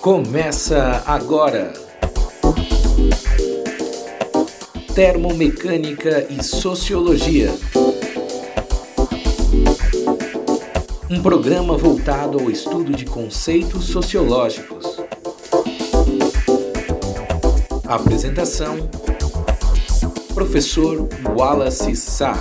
Começa agora. Termomecânica e Sociologia. Um programa voltado ao estudo de conceitos sociológicos. Apresentação: Professor Wallace Sá.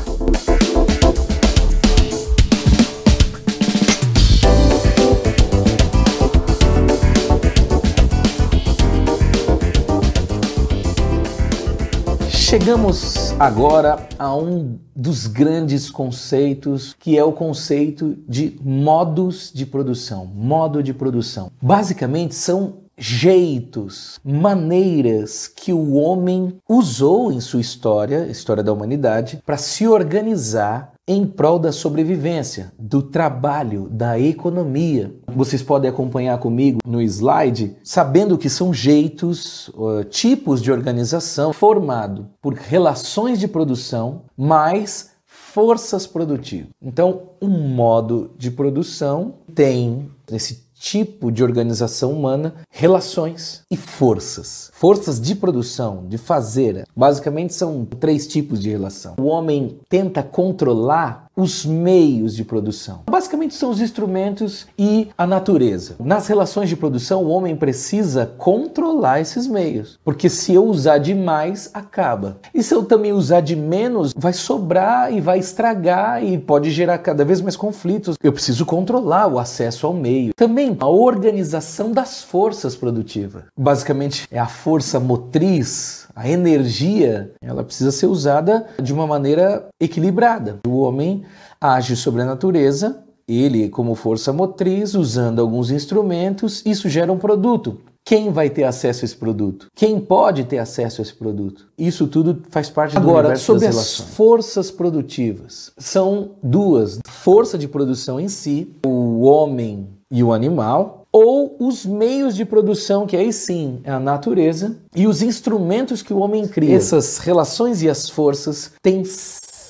Chegamos agora a um dos grandes conceitos, que é o conceito de modos de produção. Modo de produção. Basicamente são jeitos, maneiras que o homem usou em sua história, história da humanidade, para se organizar em prol da sobrevivência, do trabalho, da economia. Vocês podem acompanhar comigo no slide, sabendo que são jeitos, tipos de organização formado por relações de produção mais forças produtivas. Então, um modo de produção tem esse tipo de organização humana, relações e forças. Forças de produção, de fazer. Basicamente são três tipos de relação. O homem tenta controlar os meios de produção. Basicamente são os instrumentos e a natureza. Nas relações de produção, o homem precisa controlar esses meios, porque se eu usar demais, acaba. E se eu também usar de menos, vai sobrar e vai estragar e pode gerar cada vez mais conflitos. Eu preciso controlar o acesso ao meio. Também a organização das forças produtivas. Basicamente é a força motriz a energia, ela precisa ser usada de uma maneira equilibrada. O homem age sobre a natureza, ele como força motriz, usando alguns instrumentos, isso gera um produto. Quem vai ter acesso a esse produto? Quem pode ter acesso a esse produto? Isso tudo faz parte Agora, do universo sobre as forças produtivas. São duas: força de produção em si, o homem e o animal, ou os meios de produção, que aí sim é a natureza, e os instrumentos que o homem cria. Essas relações e as forças têm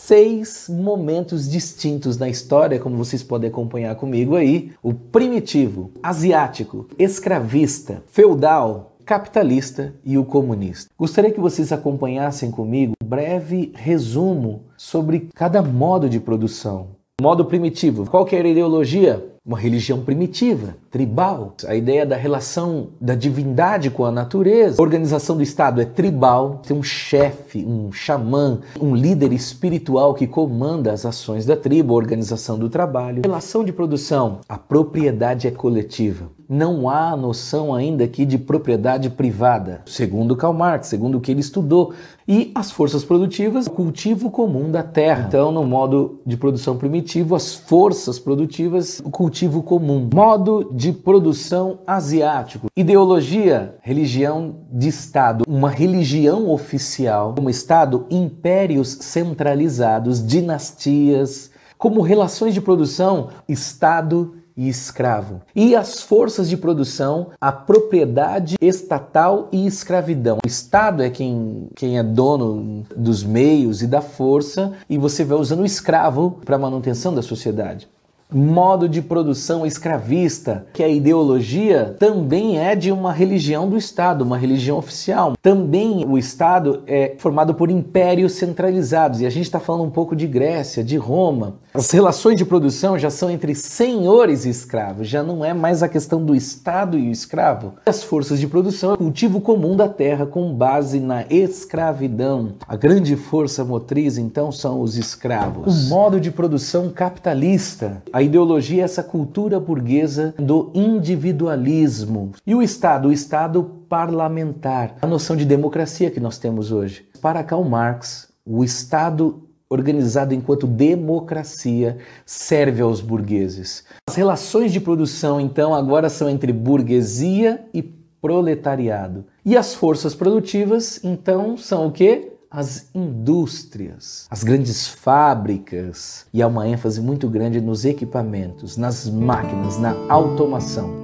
seis momentos distintos na história, como vocês podem acompanhar comigo aí: o primitivo, asiático, escravista, feudal, capitalista e o comunista. Gostaria que vocês acompanhassem comigo um breve resumo sobre cada modo de produção. Modo primitivo. Qual que era a ideologia? Uma religião primitiva tribal. A ideia da relação da divindade com a natureza. A organização do Estado é tribal, tem um chefe, um xamã, um líder espiritual que comanda as ações da tribo, a organização do trabalho. Relação de produção, a propriedade é coletiva. Não há noção ainda aqui de propriedade privada, segundo Karl Marx, segundo o que ele estudou. E as forças produtivas, o cultivo comum da terra. Então, no modo de produção primitivo, as forças produtivas, o cultivo comum. Modo de produção asiático. Ideologia, religião de Estado, uma religião oficial, como Estado, impérios centralizados, dinastias, como relações de produção, Estado e escravo. E as forças de produção, a propriedade estatal e escravidão. O Estado é quem, quem é dono dos meios e da força, e você vai usando o escravo para a manutenção da sociedade modo de produção escravista, que a ideologia também é de uma religião do Estado, uma religião oficial. Também o Estado é formado por impérios centralizados, e a gente está falando um pouco de Grécia, de Roma. As relações de produção já são entre senhores e escravos, já não é mais a questão do Estado e o escravo. As forças de produção é o cultivo comum da terra com base na escravidão. A grande força motriz, então, são os escravos. O modo de produção capitalista. A ideologia é essa cultura burguesa do individualismo. E o Estado, o Estado parlamentar, a noção de democracia que nós temos hoje. Para Karl Marx, o Estado organizado enquanto democracia serve aos burgueses. As relações de produção, então, agora são entre burguesia e proletariado. E as forças produtivas, então, são o quê? As indústrias, as grandes fábricas e há uma ênfase muito grande nos equipamentos, nas máquinas, na automação.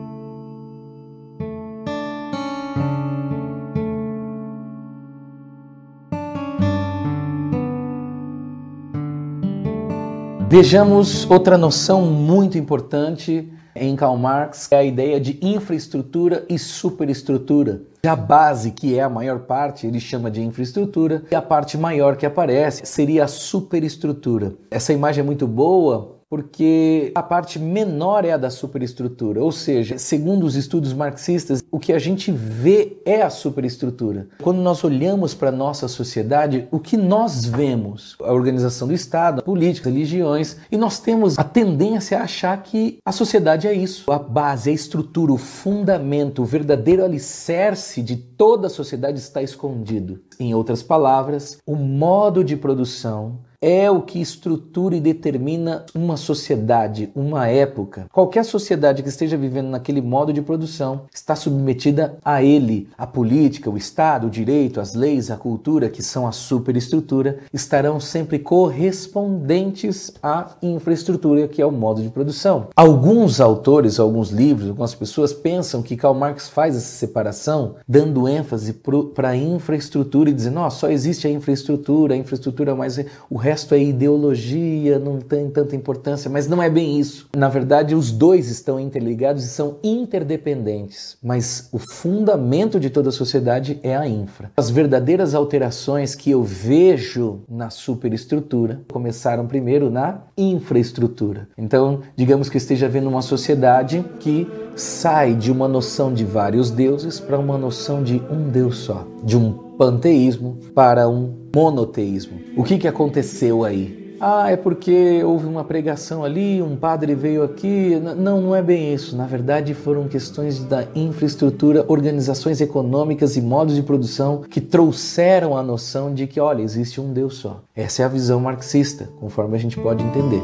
Vejamos outra noção muito importante em Karl Marx, é a ideia de infraestrutura e superestrutura. A base, que é a maior parte, ele chama de infraestrutura, e a parte maior que aparece seria a superestrutura. Essa imagem é muito boa porque a parte menor é a da superestrutura, ou seja, segundo os estudos marxistas, o que a gente vê é a superestrutura. Quando nós olhamos para a nossa sociedade, o que nós vemos? A organização do Estado, a política, religiões, e nós temos a tendência a achar que a sociedade é isso. A base, a estrutura, o fundamento, o verdadeiro alicerce de toda a sociedade está escondido. Em outras palavras, o modo de produção é o que estrutura e determina uma sociedade, uma época. Qualquer sociedade que esteja vivendo naquele modo de produção está submetida a ele. A política, o Estado, o direito, as leis, a cultura, que são a superestrutura, estarão sempre correspondentes à infraestrutura, que é o modo de produção. Alguns autores, alguns livros, algumas pessoas pensam que Karl Marx faz essa separação, dando ênfase para a infraestrutura e dizendo, oh, só existe a infraestrutura, a infraestrutura mais o resto é ideologia, não tem tanta importância, mas não é bem isso. Na verdade, os dois estão interligados e são interdependentes, mas o fundamento de toda a sociedade é a infra. As verdadeiras alterações que eu vejo na superestrutura começaram primeiro na infraestrutura. Então, digamos que esteja vendo uma sociedade que sai de uma noção de vários deuses para uma noção de um Deus só, de um panteísmo para um monoteísmo. O que, que aconteceu aí? Ah, é porque houve uma pregação ali, um padre veio aqui. Não, não é bem isso. Na verdade, foram questões da infraestrutura, organizações econômicas e modos de produção que trouxeram a noção de que, olha, existe um Deus só. Essa é a visão marxista, conforme a gente pode entender.